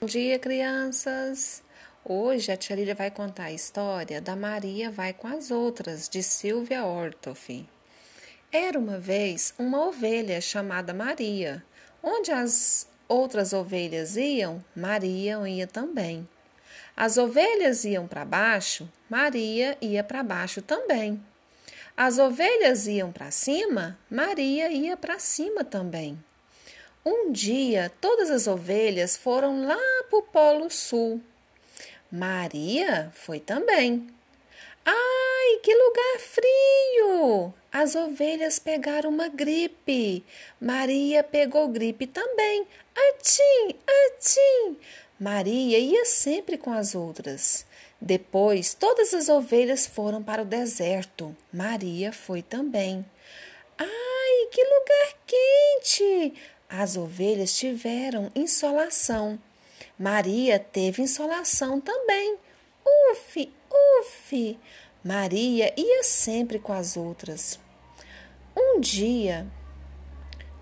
Bom dia, crianças! Hoje a tia Lília vai contar a história da Maria vai com as outras, de Silvia Ortoff. Era uma vez uma ovelha chamada Maria. Onde as outras ovelhas iam, Maria ia também. As ovelhas iam para baixo, Maria ia para baixo também. As ovelhas iam para cima, Maria ia para cima também. Um dia, todas as ovelhas foram lá para o Polo Sul. Maria foi também. Ai, que lugar frio! As ovelhas pegaram uma gripe. Maria pegou gripe também. Atim, atim! Maria ia sempre com as outras. Depois, todas as ovelhas foram para o deserto. Maria foi também. Ai, que lugar quente! As ovelhas tiveram insolação. Maria teve insolação também. Ufe, ufe! Maria ia sempre com as outras. Um dia,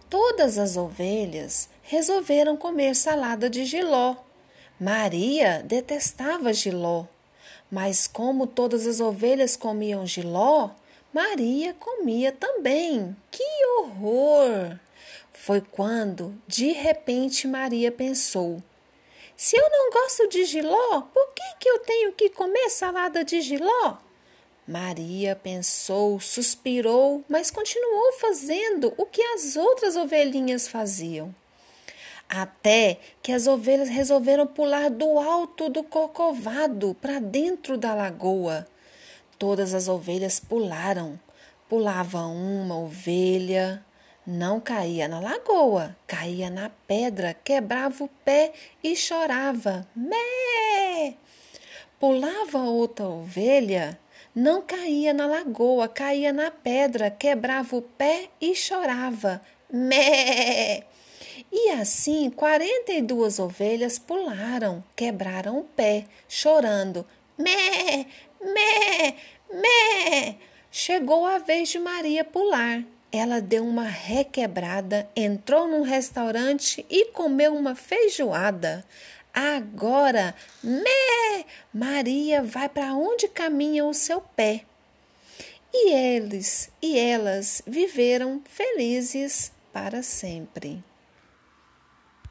todas as ovelhas resolveram comer salada de giló. Maria detestava giló, mas como todas as ovelhas comiam giló, Maria comia também. Que horror! Foi quando, de repente, Maria pensou: Se eu não gosto de giló, por que, que eu tenho que comer salada de giló? Maria pensou, suspirou, mas continuou fazendo o que as outras ovelhinhas faziam. Até que as ovelhas resolveram pular do alto do cocovado para dentro da lagoa. Todas as ovelhas pularam. Pulava uma ovelha, não caía na lagoa, caía na pedra, quebrava o pé e chorava. Mé! Pulava outra ovelha, não caía na lagoa, caía na pedra, quebrava o pé e chorava. Mé! E assim quarenta e duas ovelhas pularam, quebraram o pé, chorando. Mé! Mé! Mé! Chegou a vez de Maria pular ela deu uma requebrada, entrou num restaurante e comeu uma feijoada. Agora, mé, Maria vai para onde caminha o seu pé. E eles e elas viveram felizes para sempre.